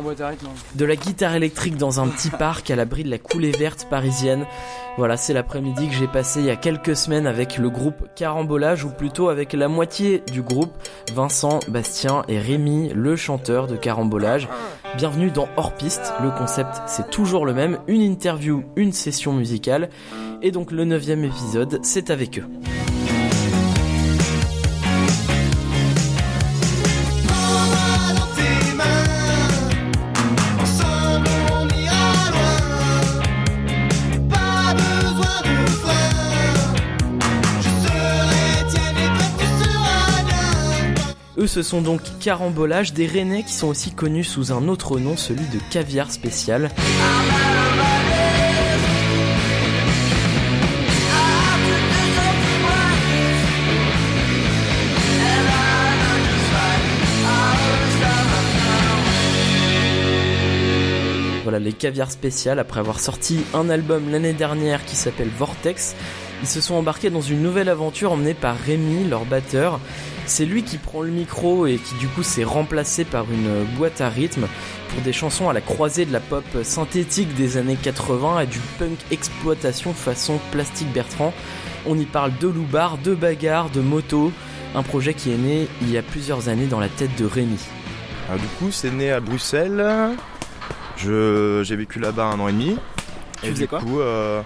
en boîte à rythme. hein. De la guitare électrique dans un petit parc à l'abri de la coulée verte parisienne. Voilà, c'est l'après-midi que j'ai passé il y a quelques semaines avec le groupe Carambolage, ou plutôt avec la moitié du groupe, Vincent, Bastien et Rémi, le chanteur de Carambolage. Bienvenue dans Hors Piste, le concept c'est toujours le même, une interview, une session musicale, et donc le neuvième épisode, c'est avec eux. Ce sont donc Carambolage, des Rennais qui sont aussi connus sous un autre nom, celui de Caviar Spécial. Voilà, les Caviar Spécial, après avoir sorti un album l'année dernière qui s'appelle Vortex, ils se sont embarqués dans une nouvelle aventure emmenée par Rémi, leur batteur. C'est lui qui prend le micro et qui du coup s'est remplacé par une boîte à rythme pour des chansons à la croisée de la pop synthétique des années 80 et du punk exploitation façon Plastique Bertrand. On y parle de loubar, de bagarre, de moto, un projet qui est né il y a plusieurs années dans la tête de Rémi. Alors, du coup, c'est né à Bruxelles. Je, j'ai vécu là-bas un an et demi. Tu et faisais du quoi? coup, euh,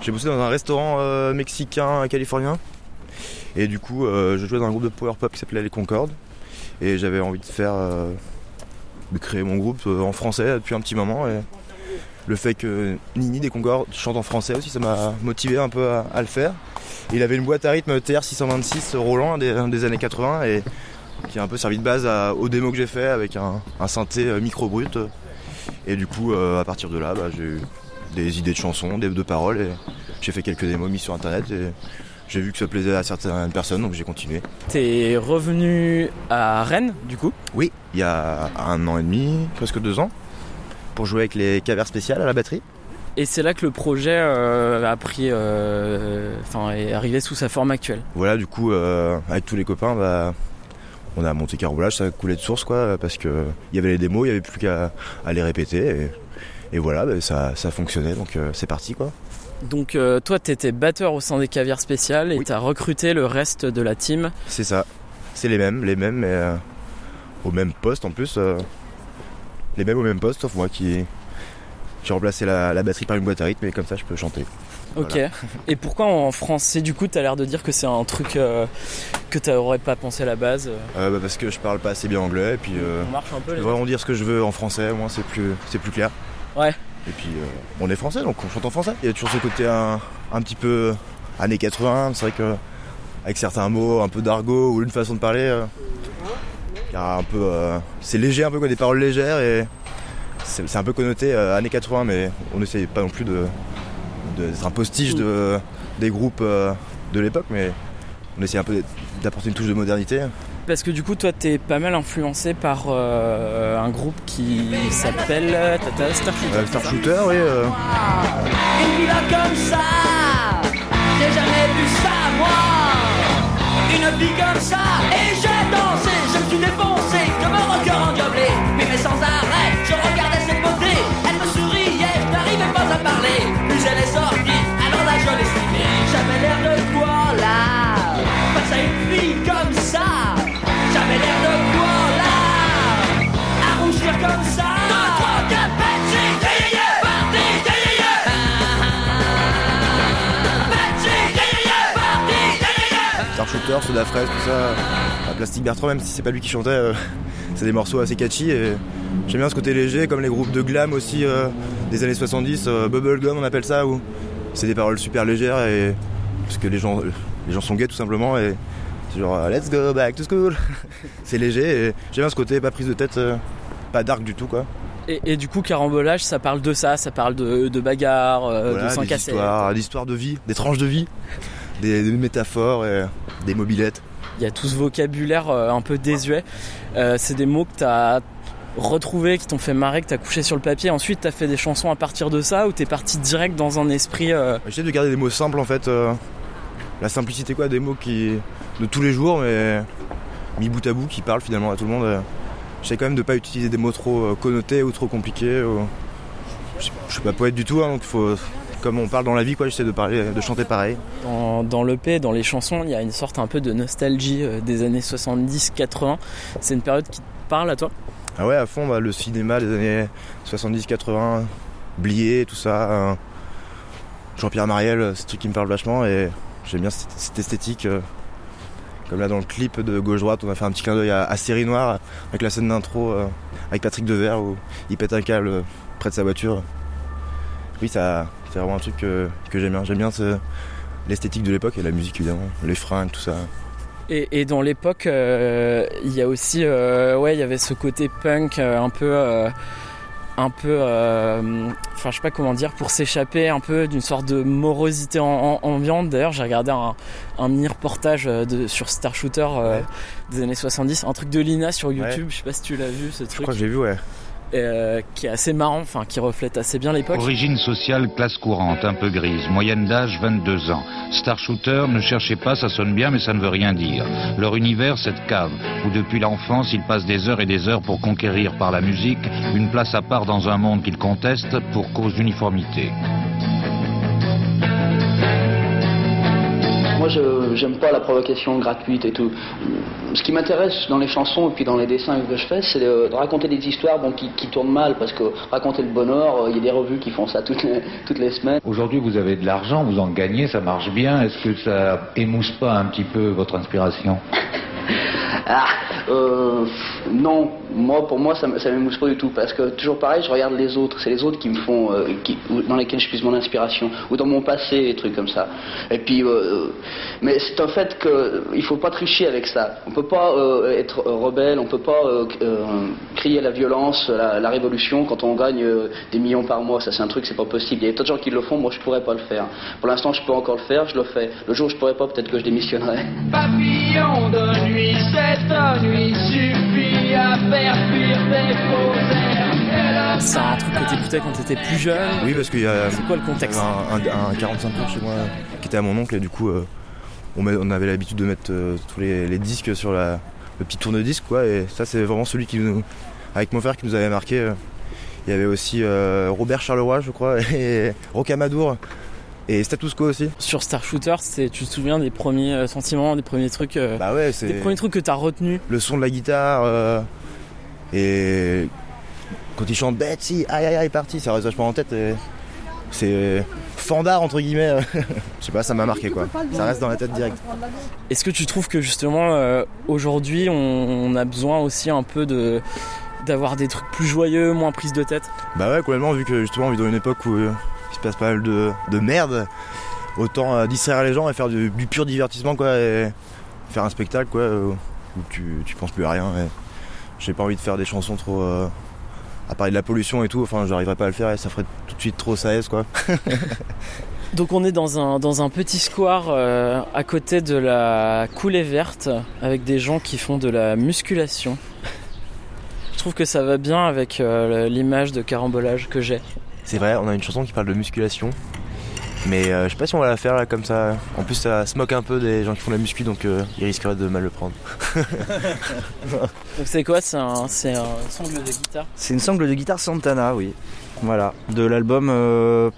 j'ai bossé dans un restaurant euh, mexicain californien. Et du coup, euh, je jouais dans un groupe de power pop qui s'appelait Les Concordes. Et j'avais envie de faire, euh, de créer mon groupe euh, en français depuis un petit moment. Et le fait que Nini des Concordes chante en français aussi, ça m'a motivé un peu à, le faire. Il avait une boîte à rythme TR 626 Roland des, années 80 et qui a un peu servi de base aux démos que j'ai fait avec un, synthé micro brut. Et du coup, à partir de là, bah, j'ai eu des idées de chansons, des, de paroles et j'ai fait quelques démos mises sur internet et j'ai vu que ça plaisait à certaines personnes donc j'ai continué. T'es revenu à Rennes du coup? Oui, il y a un an et demi, presque deux ans, pour jouer avec les cavers spéciales à la batterie. Et c'est là que le projet euh, a pris, euh, enfin, est arrivé sous sa forme actuelle. Voilà, du coup, euh, avec tous les copains, bah, on a monté Carambolage, ça coulait de source, quoi, parce que il y avait les démos, il y avait plus qu'à les répéter, et, et voilà, bah, ça, ça fonctionnait, donc c'est parti, quoi. Donc euh, toi, t'étais batteur au sein des caviars spéciales et Oui. t'as recruté le reste de la team. C'est ça, c'est les mêmes, les mêmes, mais euh, au même poste en plus, euh, les mêmes au même poste, sauf moi qui j'ai remplacé la, la batterie par une boîte à rythme, et comme ça, je peux chanter. Ok. Et pourquoi en français du coup t'as l'air de dire que c'est un truc que t'aurais pas pensé à la base bah, parce que je parle pas assez bien anglais, et puis On marche un peu je vais vraiment dire ce que je veux en français, au moins c'est plus, c'est plus clair. Ouais. Et puis euh, on est français donc on chante en français. Il y a toujours ce côté un, un petit peu années 80, c'est vrai que avec certains mots, un peu d'argot ou une façon de parler, euh, un peu, euh, c'est léger un peu quoi, des paroles légères et c'est un peu connoté années 80, mais on n'essaye pas non plus de de- d'être un postiche de, des groupes de l'époque, mais on essaie un peu d'apporter une touche de modernité. Parce que du coup toi t'es pas mal influencé par euh, un groupe qui s'appelle euh, Tata Starshooter. Euh, Star Shooter, oui. euh, Une villa comme ça, j'ai jamais vu ça moi. Une vie comme ça, et j'ai dansé, je me suis défoncé Shooter, Soda Fraise, tout ça. à Plastic Bertrand, même si c'est pas lui qui chantait, euh, c'est des morceaux assez catchy et j'aime bien ce côté léger, comme les groupes de glam aussi euh, des années 70, euh, Bubblegum on appelle ça, où c'est des paroles super légères et parce que les gens, les gens sont gays tout simplement et c'est genre let's go back to school. c'est léger et j'aime bien ce côté, pas prise de tête, pas dark du tout quoi. Et, et du coup carambolage ça parle de ça, ça parle de, de bagarre, Voilà, de 5 des histoires, des histoires de vie, des tranches de vie, des, des métaphores et des mobilettes. Il y a tout ce vocabulaire euh, un peu désuet. Euh, c'est des mots que t'as retrouvé, qui t'ont fait marrer, que t'as couché sur le papier. Ensuite, t'as fait des chansons à partir de ça ou t'es parti direct dans un esprit. euh, J'essaie de garder des mots simples en fait. euh, la simplicité quoi, des mots qui de tous les jours mais mis bout à bout qui parlent finalement à tout le monde. euh. J'essaie quand même de pas utiliser des mots trop connotés ou trop compliqués. ou- Je suis- je suis pas poète du tout, hein, donc faut, comme on parle dans la vie, quoi, j'essaie de parler, de chanter pareil. Dans, dans l'EP, dans les chansons, il y a une sorte un peu de nostalgie euh, des années 70-80. C'est une période qui te parle à toi? Ah ouais, à fond, bah, le cinéma des années 70-80, Blié, tout ça. euh, Jean-Pierre Mariel, c'est un truc qui me parle vachement et j'aime bien cette, cette esthétique. euh, comme là dans le clip de Gauche-Droite, on a fait un petit clin d'œil à, à Série Noire avec la scène d'intro euh, avec Patrick Devers où il pète un câble près de sa voiture. Oui, ça, c'est vraiment un truc que, que j'aime bien. J'aime bien l'esthétique de l'époque et la musique évidemment, les fringues, tout ça. Et, et dans l'époque, euh, il y a aussi, euh, ouais, il y avait ce côté punk euh, un peu, un peu, euh, enfin, je sais pas comment dire, pour s'échapper un peu d'une sorte de morosité en- en- ambiante. D'ailleurs, j'ai regardé un, un mini reportage de, sur Star Shooter euh, Ouais. des années 70, un truc de Lina sur YouTube. Je sais pas si tu l'as vu, ce Je truc, crois que j'ai vu, ouais. Euh, qui est assez marrant, enfin, qui reflète assez bien l'époque. Origine sociale, classe courante, un peu grise, moyenne d'âge 22 ans. Star Shooter, ne cherchez pas, ça sonne bien mais ça ne veut rien dire. Leur univers, cette cave, où depuis l'enfance ils passent des heures et des heures pour conquérir par la musique une place à part dans un monde qu'ils contestent pour cause d'uniformité. Moi, je j'aime pas la provocation gratuite et tout. Ce qui m'intéresse dans les chansons et puis dans les dessins que je fais, c'est de, de raconter des histoires bon, qui, qui tournent mal, parce que raconter le bonheur, euh, il y a des revues qui font ça toutes les, toutes les semaines. Aujourd'hui, vous avez de l'argent, vous en gagnez, ça marche bien. Est-ce que ça émousse pas un petit peu votre inspiration? Ah, euh, non, moi, pour moi, ça, ça m'émousse pas du tout, parce que toujours pareil, je regarde les autres, c'est les autres qui me font, euh, dans lesquels je puise mon inspiration, ou dans mon passé, des trucs comme ça. Et puis, euh, mais c'est un fait que il faut pas tricher avec ça. On peut pas être rebelle, on peut pas crier la violence, la, la révolution quand on gagne des millions par mois. Ça, c'est un truc, c'est pas possible. Il y a d'autres gens qui le font, moi, je pourrais pas le faire. Pour l'instant, je peux encore le faire, je le fais. Le jour où je pourrais pas, peut-être que je démissionnerai. Papillon de nuit, cette nuit suffit à faire fuir tes faux airs. Et la C'est un truc que t'écoutais quand t'étais plus jeune. Oui, parce qu'il y a C'est quoi le contexte avait un, un- un 45 tours chez moi qui était à mon oncle et du coup euh, on, met- on avait l'habitude de mettre euh, tous les, les disques sur la, le petit tourne-disque quoi et ça c'est vraiment celui qui nous avec mon frère qui nous avait marqué euh. il y avait aussi euh, Robert Charleroi je crois et Rocamadour et Status Quo aussi. Sur Star Shooter, c'est, tu te souviens des premiers euh, sentiments, des premiers trucs, euh, bah ouais des premiers trucs que t'as retenus? le son de la guitare euh, et quand il chante Betsy aïe aïe aïe parti ça reste vachement en tête et c'est fandard entre guillemets je sais pas ça m'a marqué quoi. Ça reste dans la tête direct. Est-ce que tu trouves que justement euh, aujourd'hui on, on a besoin aussi un peu de d'avoir des trucs plus joyeux, moins prise de tête? Bah ouais, complètement, vu que justement on vit dans une époque où euh, se passe pas mal de, de merde, autant euh, distraire les gens et faire du, pur divertissement quoi, et faire un spectacle quoi, euh, où tu, tu penses plus à rien. J'ai pas envie de faire des chansons trop. euh, à parler de la pollution et tout, enfin j'arriverais pas à le faire et ça ferait tout de suite trop saez quoi. Donc on est dans un, dans un petit square à côté de la coulée verte avec des gens qui font de la musculation. Je trouve que ça va bien avec l'image de carambolage que j'ai. C'est vrai, on a une chanson qui parle de musculation. Mais euh, je sais pas si on va la faire là comme ça. En plus ça se moque un peu des gens qui font de la muscu donc euh, ils risqueraient de mal le prendre. Donc c'est quoi? C'est un, c'est un sangle de guitare? C'est une sangle de guitare Santana, oui. Voilà, de l'album euh,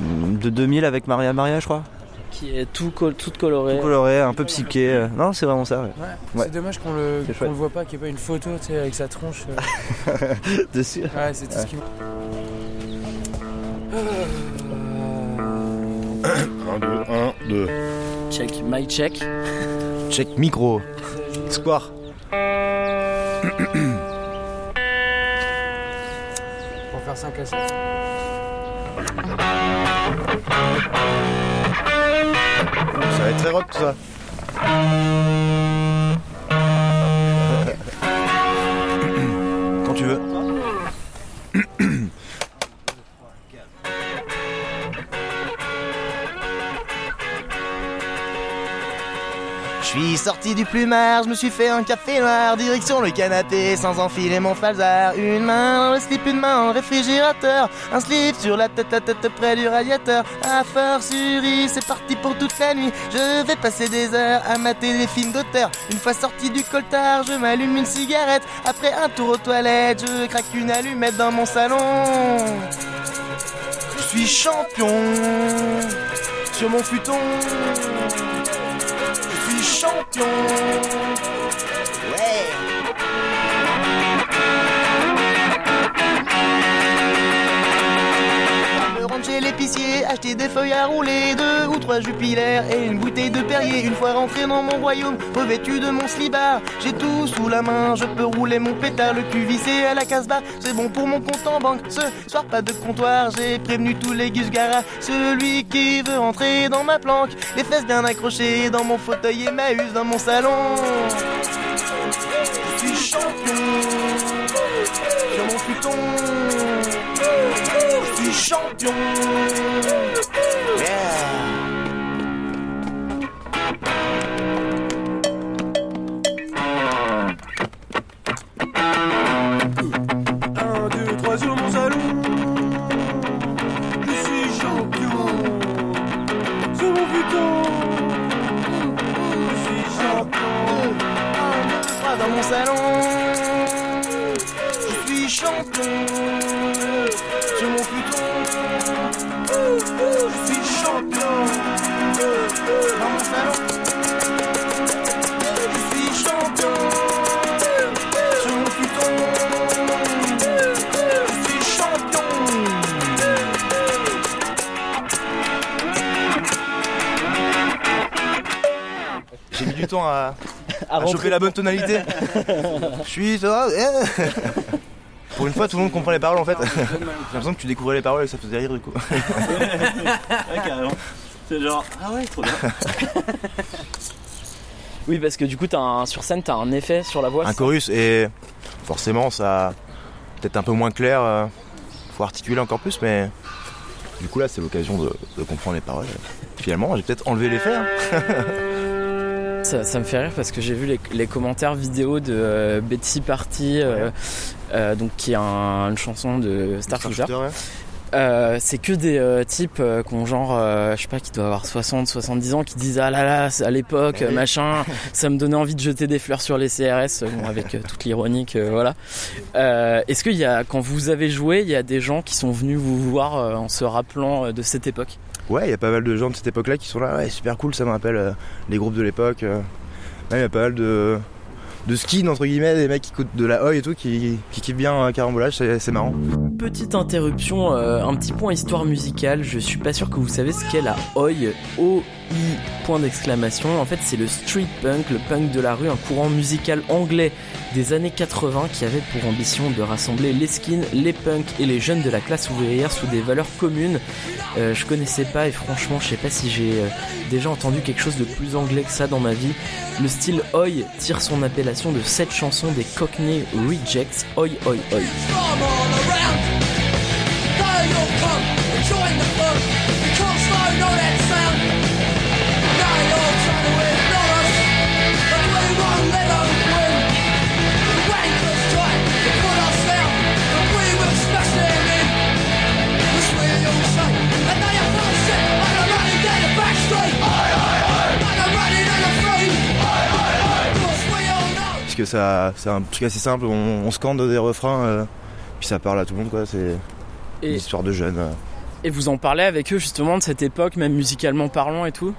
de 2000 avec Maria Maria, je crois. qui est tout, col- toute colorée. Tout coloré, un peu psyché. Non, c'est vraiment ça, ouais. Ouais. C'est dommage qu'on le, C'est qu'on chouette. le voit pas, qu'il n'y ait pas une photo tu sais, avec sa tronche. euh. Dessus. Ouais, c'est tout ce qui me. 1, 2, 1, 2. Check, my check. Check micro. Square. Pour faire 5 à 7. Ça va être très rock tout ça. Quand tu veux. Suis sorti du plumard, je me suis fait un café noir, direction le canapé sans enfiler mon falzar. Une main dans le slip, une main dans le réfrigérateur, un slip sur la tête, la tête près du radiateur. À fortiori, c'est parti pour toute la nuit. Je vais passer des heures à mater des films d'auteur. Une fois sorti du coltard, je m'allume une cigarette. Après un tour aux toilettes, je craque une allumette dans mon salon. Je suis champion sur mon futon. Je suis champion. Acheter des feuilles à rouler, deux ou trois jupilaires et une bouteille de Perrier. Une fois rentré dans mon royaume, revêtu de mon slibard, j'ai tout sous la main, je peux rouler mon pétard, le cul vissé à la casse-barre, c'est bon pour mon compte en banque. Ce soir, pas de comptoir, j'ai prévenu tous les Gusgara, celui qui veut entrer dans ma planque, les fesses bien accrochées dans mon fauteuil et ma huse dans mon salon. Je suis champion mon. Je suis champion. Yeah. Choper la bonne tonalité. Je suis. eh. Pour une fois, tout le monde comprend les paroles en fait. J'ai l'impression que tu découvrais les paroles et que ça faisait rire du coup. Ouais, carrément. C'est genre, ah ouais, trop bien. Oui, parce que du coup, t'as un, sur scène, t'as un effet sur la voix. Un chorus et forcément, ça. Peut-être un peu moins clair. euh, Faut articuler encore plus, mais. Du coup, là, c'est l'occasion de, de comprendre les paroles. Finalement, j'ai peut-être enlevé l'effet. hein. Ça, ça me fait rire parce que j'ai vu les, les commentaires vidéo de euh, Betsy Party, euh, euh, donc qui est un- une chanson de Star ouais. Euh, c'est que des types qui ont genre, je sais pas, qui doivent avoir 60, 70 ans, qui disent ah là là, à l'époque, machin, ça me donnait envie de jeter des fleurs sur les CRS, bon, avec toute l'ironie que voilà. Est-ce qu'il y a, quand vous avez joué, il y a des gens qui sont venus vous voir en se rappelant de cette époque? Ouais, il y a pas mal de gens de cette époque-là qui sont là. Ouais, super cool, ça me rappelle euh, les groupes de l'époque. euh. Il y a pas mal de, de skins, entre guillemets, des mecs qui coûtent de la oi et tout, qui, qui kiffent bien un carambolage, c'est marrant. Petite interruption, euh, un petit point histoire musicale. Je suis pas sûr que vous savez ce qu'est la Oi. O-I, point d'exclamation. En fait, c'est le street punk, le punk de la rue, un courant musical anglais des années 80 qui avait pour ambition de rassembler les skins, les punks et les jeunes de la classe ouvrière sous des valeurs communes. Euh, je connaissais pas et franchement, je sais pas si j'ai euh, déjà entendu quelque chose de plus anglais que ça dans ma vie. Le style Oi tire son appellation de cette chanson des Cockney Rejects. Oi, oi, oi. Ça, c'est un truc assez simple, on, on scande des refrains, euh, puis ça parle à tout le monde, quoi. C'est une histoire de jeunes. euh. et vous en parlez avec eux justement de cette époque, même musicalement parlant et tout?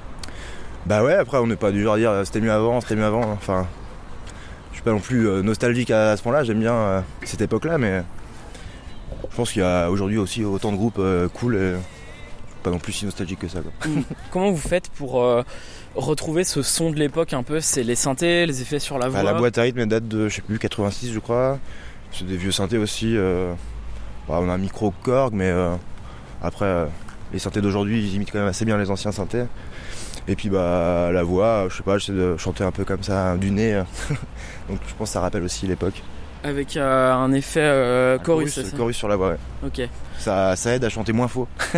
Bah ouais, après, on n'est pas du genre à dire euh, c'était mieux avant, c'était mieux avant. Enfin, je suis pas non plus nostalgique à, à ce point-là, j'aime bien euh, cette époque-là, mais je pense qu'il y a aujourd'hui aussi autant de groupes euh, cool et pas non plus si nostalgique que ça, quoi. Comment vous faites pour euh, retrouver ce son de l'époque un peu C'est les synthés, les effets sur la voix Bah, la boîte à rythme elle date de, je sais plus, 86 je crois. C'est des vieux synthés aussi. euh, bah, on a un micro Korg, mais euh, après, euh, les synthés d'aujourd'hui, ils imitent quand même assez bien les anciens synthés. Et puis bah la voix, je sais pas, j'essaie de chanter un peu comme ça du nez. Donc je pense que ça rappelle aussi l'époque. Avec un effet chorus, ça? chorus sur la voix, ouais. Ok. Ça, ça aide à chanter moins faux.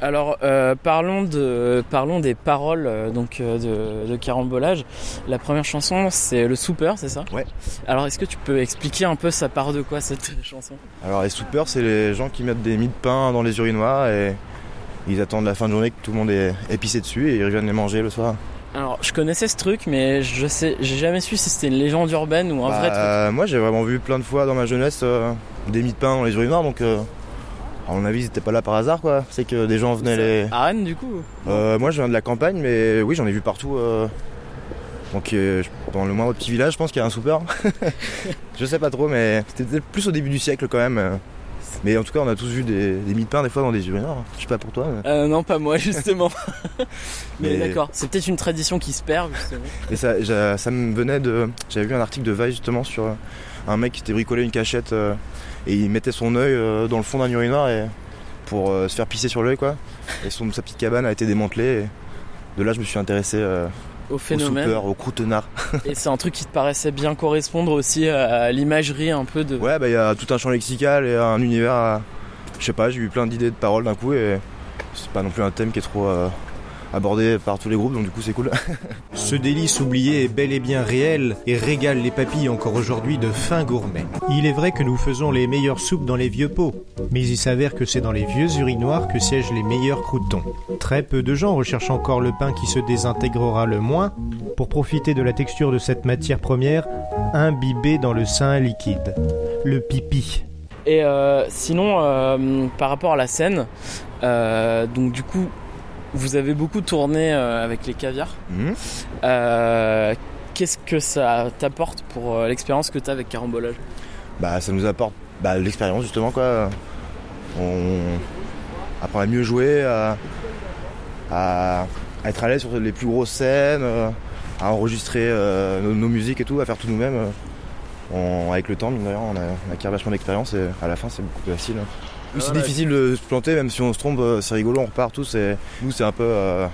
Alors euh, parlons de parlons des paroles euh, donc euh, de, de carambolage. La première chanson c'est le soupeur, c'est ça? Ouais. Alors est-ce que tu peux expliquer un peu ça part de quoi cette chanson? Alors les soupeurs, c'est les gens qui mettent des mie de pain dans les urinoirs et ils attendent la fin de journée que tout le monde est épicé dessus et ils reviennent les manger le soir. Alors je connaissais ce truc mais je sais j'ai jamais su si c'était une légende urbaine ou un Bah, vrai truc. euh, moi j'ai vraiment vu plein de fois dans ma jeunesse euh, des mie de pain dans les urinoirs donc euh, à mon avis ils étaient pas là par hasard quoi. C'est que des gens venaient les. À Rennes du coup Euh, moi je viens de la campagne mais oui j'en ai vu partout. euh, Donc euh, dans le moindre petit village je pense qu'il y a un soupeur. je sais pas trop mais c'était peut-être plus au début du siècle quand même. Mais en tout cas on a tous vu des, des mie de pain des fois dans des urinoirs. Je sais pas pour toi. mais- Euh, non pas moi justement. mais, Mais- d'accord, c'est peut-être une tradition qui se perd justement. Et ça, ça me venait de. J'avais vu un article de Vice justement sur un mec qui s'était bricolé une cachette euh, et il mettait son œil euh, dans le fond d'un urinoir et, pour euh, se faire pisser sur l'œil quoi. Et son, sa petite cabane a été démantelée. Et de là, je me suis intéressé Au phénomène. croutenards. Et c'est un truc qui te paraissait bien correspondre aussi à l'imagerie un peu de. Ouais, bah il y a tout un champ lexical et un univers. à- Je sais pas, j'ai eu plein d'idées de paroles d'un coup et c'est pas non plus un thème qui est trop abordé par tous les groupes donc du coup c'est cool. Ce délice oublié est bel et bien réel et régale les papilles encore aujourd'hui de fins gourmets. Il est vrai que nous faisons les meilleures soupes dans les vieux pots, mais il s'avère que c'est dans les vieux urinoirs que siègent les meilleurs croutons. Très peu de gens recherchent encore le pain qui se désintégrera le moins pour profiter de la texture de cette matière première imbibée dans le sein liquide, le pipi. Et euh, sinon, euh, par rapport à la scène, euh, donc du coup, vous avez beaucoup tourné euh, avec les caviars. Mhm. Euh, Qu'est-ce que ça t'apporte pour euh, l'expérience que tu as avec Carambolage? Bah ça nous apporte bah, l'expérience justement quoi. On apprend à mieux jouer, à, être à l'aise sur les plus grosses scènes, à enregistrer nos, nos musiques et tout, à faire tout nous-mêmes. On- avec le temps, mine on a, on acquiert vachement d'expérience et à la fin c'est beaucoup plus facile. Oui, c'est Voilà. difficile de se planter, même si on se trompe, euh, c'est rigolo, on repart tous et nous c'est un peu euh,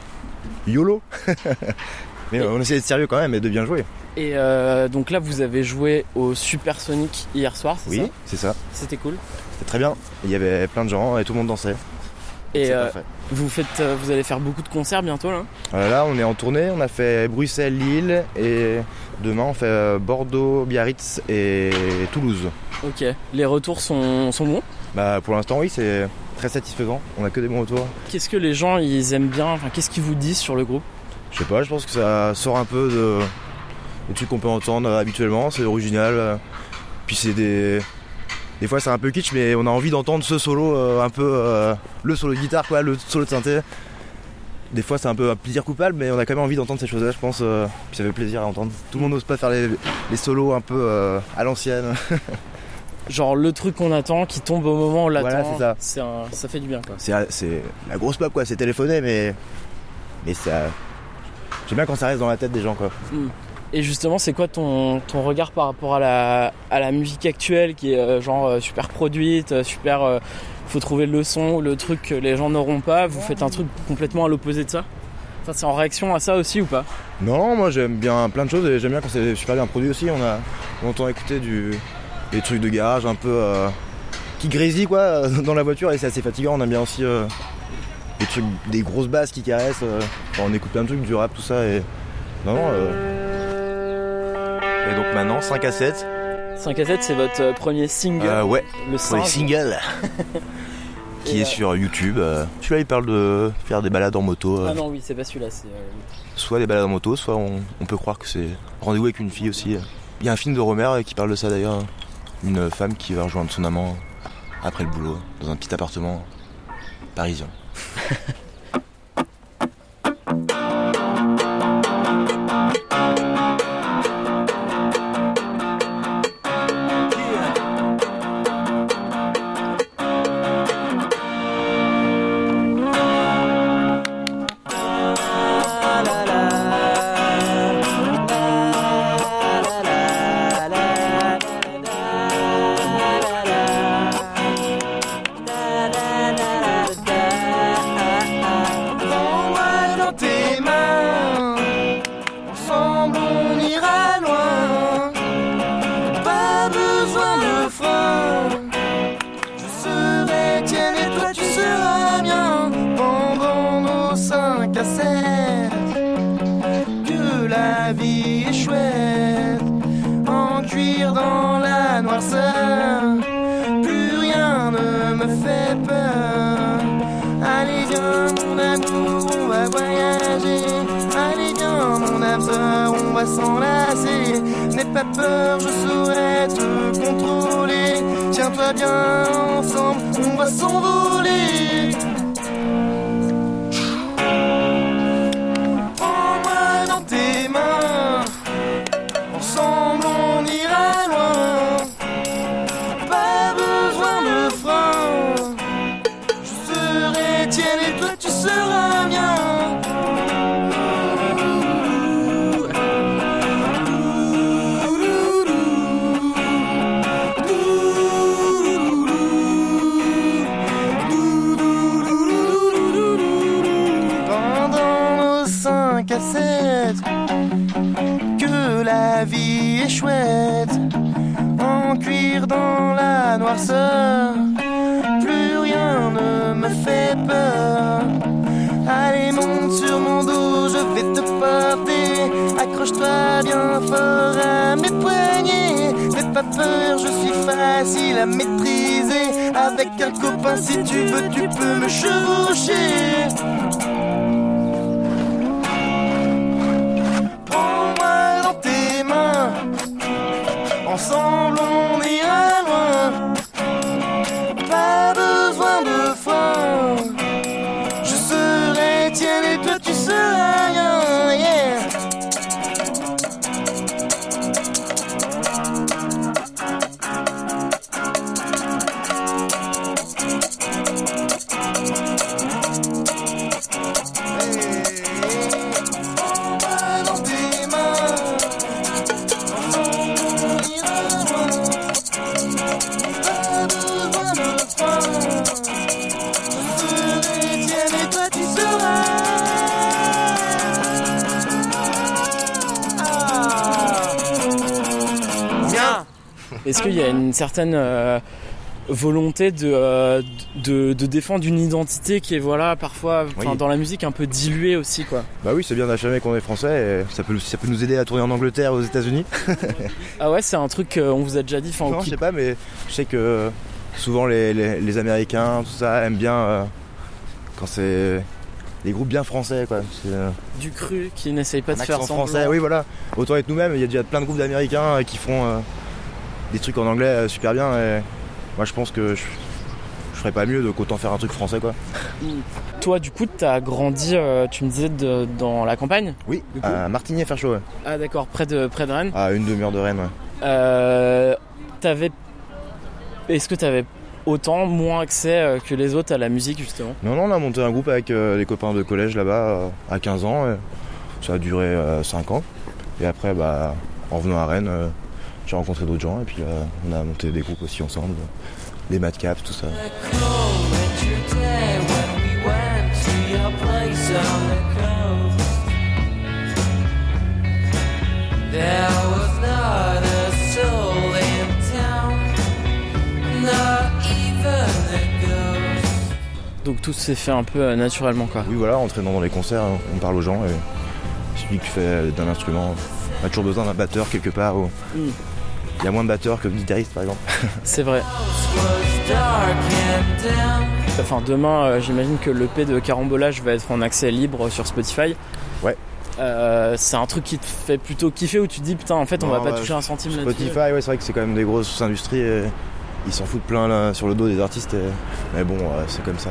YOLO. Mais euh, on essaie d'être sérieux quand même et de bien jouer. Et euh, donc là, vous avez joué au Supersonic hier soir, c'est ça Oui, c'est ça. C'était cool. C'était très bien. Il y avait plein de gens et tout le monde dansait. Et euh, vous faites, vous allez faire beaucoup de concerts bientôt là? Là, on est en tournée. On a fait Bruxelles, Lille et demain on fait Bordeaux, Biarritz et Toulouse. Ok. Les retours sont, sont bons? Bah, pour l'instant, oui, c'est très satisfaisant. On a que des bons retours. Qu'est-ce que les gens ils aiment bien? Enfin, qu'est-ce qu'ils vous disent sur le groupe? Je sais pas, je pense que ça sort un peu de des trucs qu'on peut entendre euh, habituellement. C'est original. euh, Puis c'est des des fois c'est un peu kitsch, mais on a envie d'entendre ce solo euh, un peu euh, le solo de guitare, quoi, le solo de synthé. Des fois c'est un peu un plaisir coupable, mais on a quand même envie d'entendre ces choses-là, je pense. euh, puis ça fait plaisir à entendre. Tout le monde n'ose pas faire les, les solos un peu euh, à l'ancienne. Genre le truc qu'on attend qui tombe au moment où on l'attend. Voilà, ça. un- ça fait du bien quoi. C'est la grosse pop quoi, c'est téléphoné, mais mais ça. J'aime bien quand ça reste dans la tête des gens quoi. Hmm. Et justement, c'est quoi ton, ton regard par rapport à la, à la musique actuelle qui est euh, genre euh, super produite, euh, super. euh, faut trouver le son, le truc que les gens n'auront pas. Vous faites un truc complètement à l'opposé de ça? Enfin, c'est en réaction à ça aussi ou pas? Non, moi j'aime bien plein de choses et j'aime bien quand c'est super bien produit aussi. On a on entend écouter du des trucs de garage un peu euh, qui grésillent quoi dans la voiture et c'est assez fatigant. On aime bien aussi euh, des trucs, des grosses basses qui caressent. euh. Enfin, on écoute plein de trucs, du rap, tout ça et non non. euh. Et donc maintenant 5 à 7. 5 à 7, c'est votre euh, premier single. Euh, ouais. Le Premier single. qui Et, est euh, sur YouTube. euh. Celui-là il parle de faire des balades en moto. euh. Ah non, oui, c'est pas celui-là. c'est, euh, soit des balades en moto, soit on, on peut croire que c'est rendez-vous avec une fille aussi. Il y a un film de Romer qui parle de ça d'ailleurs. Une femme qui va rejoindre son amant après le boulot dans un petit appartement parisien. s'enlacer. N'aie pas peur, je saurai te contrôler. Tiens-toi bien ensemble, on va s'envoler. Plus rien ne me fait peur. Allez, monte sur mon dos, je vais te porter. Accroche-toi bien fort à mes poignets. N'aie pas peur, je suis facile à maîtriser. Avec un copain, si tu veux, tu peux me chevaucher. Est-ce qu'il y a une certaine euh, volonté de, euh, de, de défendre une identité qui est voilà parfois Oui. dans la musique un peu diluée aussi quoi? Bah oui, c'est bien d'affirmer qu'on est français et ça peut, ça peut nous aider à tourner en Angleterre, aux États-Unis. Ah ouais c'est un truc qu'on vous a déjà dit enfin, Non, qui- je sais pas, mais je sais que souvent les, les- les Américains, tout ça, aiment bien euh, quand c'est des groupes bien français, quoi. C'est, euh, du cru qui n'essaye pas un de faire semblant. français, oui, voilà. Autant être nous-mêmes, il y a déjà plein de groupes d'Américains euh, qui font euh, des trucs en anglais euh, super bien et moi je pense que je, je ferais pas mieux de qu'autant faire un truc français, quoi. Toi du coup t'as grandi euh, tu me disais de- dans la campagne? Oui, à Martigny faire chaud, ouais. Ah d'accord près de près de Rennes? À une demi-heure de Rennes, ouais. Euh, t'avais est-ce que t'avais autant moins accès euh, que les autres à la musique justement? Non, non, on a monté un groupe avec euh, des copains de collège là-bas à 15 ans. et ça a duré 5 ans. Et après, bah, en venant à Rennes, j'ai rencontré d'autres gens et puis euh, on a monté des groupes aussi ensemble. Les Madcaps, tout ça. Donc tout s'est fait un peu euh, naturellement quoi. Oui, voilà, en traînant dans les concerts, hein, on parle aux gens et celui qui fait d'un instrument a toujours besoin d'un batteur quelque part. ou- Mm. Il y a moins de batteurs que de guitaristes par exemple. C'est vrai. Enfin demain euh, j'imagine que l'EP de Carambolage va être en accès libre sur Spotify. Ouais. Euh, c'est un truc qui te fait plutôt kiffer où tu te dis putain en fait on Non, va pas ouais, toucher un centime là-dessus. Spotify, ouais, c'est vrai que c'est quand même des grosses industries. et ils s'en foutent plein là, sur le dos des artistes. et- Mais bon, euh, c'est comme ça.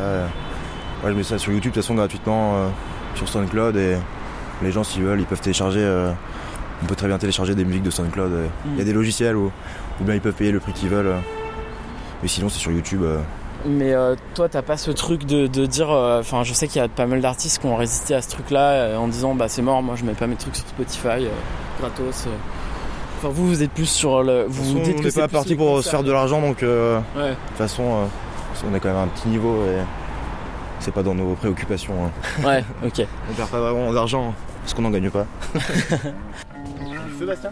Ouais, je mets ça sur YouTube de toute façon gratuitement euh, sur SoundCloud et les gens s'ils veulent, ils peuvent télécharger. Euh, on peut très bien télécharger des musiques de SoundCloud. et Il y a Mm. des logiciels où, bien ils peuvent payer le prix qu'ils veulent. euh. Mais sinon, c'est sur YouTube. euh. Mais euh, toi, t'as pas ce truc de, de dire. euh, Enfin, je sais qu'il y a pas mal d'artistes qui ont résisté à ce truc-là euh, en disant bah c'est mort, moi je mets pas mes trucs sur Spotify, euh, gratos. euh. Enfin, vous, vous êtes plus sur le. Vous vous dites on que c'est pas parti pour se faire de l'argent, donc euh, Ouais. de toute façon, euh, on a quand même un petit niveau et c'est pas dans nos préoccupations. hein. Ouais, ok. On perd pas vraiment d'argent parce qu'on n'en gagne pas. du feu, Bastien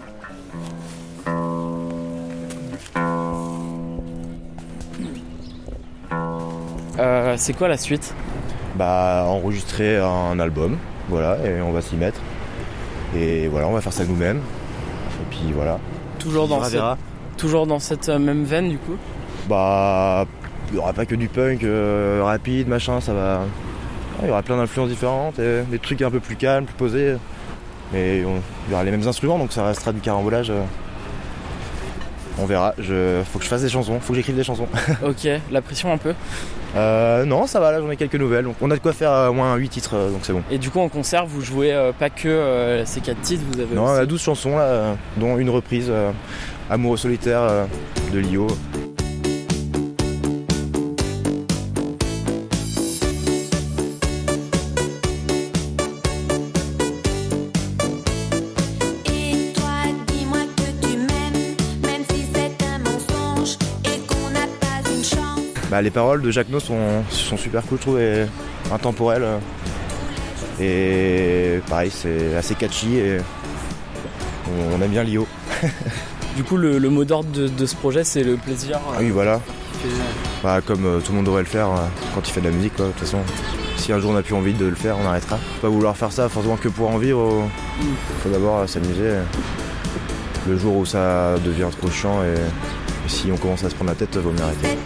Euh, c'est quoi la suite? Bah, enregistrer un album, voilà, et on va s'y mettre. Et voilà, on va faire ça nous-mêmes. Et puis voilà. Toujours dans, cette, verra. toujours dans cette euh, même veine du coup? Bah, il n'y aura pas que du punk euh, rapide, machin, ça va. Il y aura plein d'influences différentes, et des trucs un peu plus calmes, plus posés. Mais on- il y aura les mêmes instruments, donc ça restera du carambolage. euh. On verra. Je... Faut que je fasse des chansons, faut que j'écrive des chansons. Ok, la pression un peu. Euh, non, ça va, là j'en ai quelques nouvelles. Donc on a de quoi faire euh, au moins 8 titres, euh, donc c'est bon. Et du coup en concert vous jouez euh, pas que euh, ces quatre titres, vous avez Non, on a 12 chansons là, dont une reprise, Amoureux solitaire de Lio. Bah, les paroles de Jacques No sont, sont super cool, je trouve, et intemporelles. euh. Et pareil, c'est assez catchy et on, aime bien Lio. Du coup le, le mot d'ordre de, de ce projet c'est le plaisir. Ah oui, voilà. fait- Bah, comme euh, tout le monde devrait le faire euh, quand il fait de la musique, quoi. De toute façon, si un jour on n'a plus envie de le faire, on arrêtera. Faut Pas vouloir faire ça forcément que pour en vivre. euh, faut d'abord euh, s'amuser. Le jour où ça devient trop chiant et, et si on commence à se prendre la tête, vaut mieux arrêter.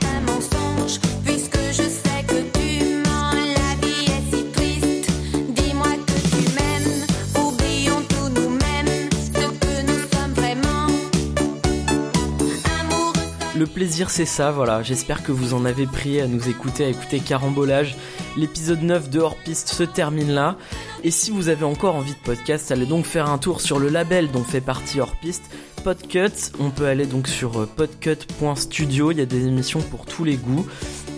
Le plaisir c'est ça, voilà. J'espère que vous en avez pris à nous écouter, à écouter Carambolage. L'épisode 9 de Hors Piste se termine là. Et si vous avez encore envie de podcast, allez donc faire un tour sur le label dont fait partie Hors Piste. Podcut, on peut aller donc sur euh, podcut.studio, il y a des émissions pour tous les goûts.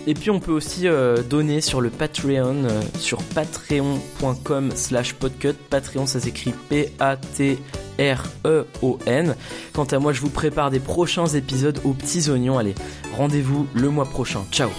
Et puis on peut aussi euh, donner sur le Patreon, euh, sur patreon.com slash podcut. Patreon ça s'écrit P-A-T R-E-O-N. Quant à moi, je vous prépare des prochains épisodes aux petits oignons. Allez, rendez-vous le mois prochain. Ciao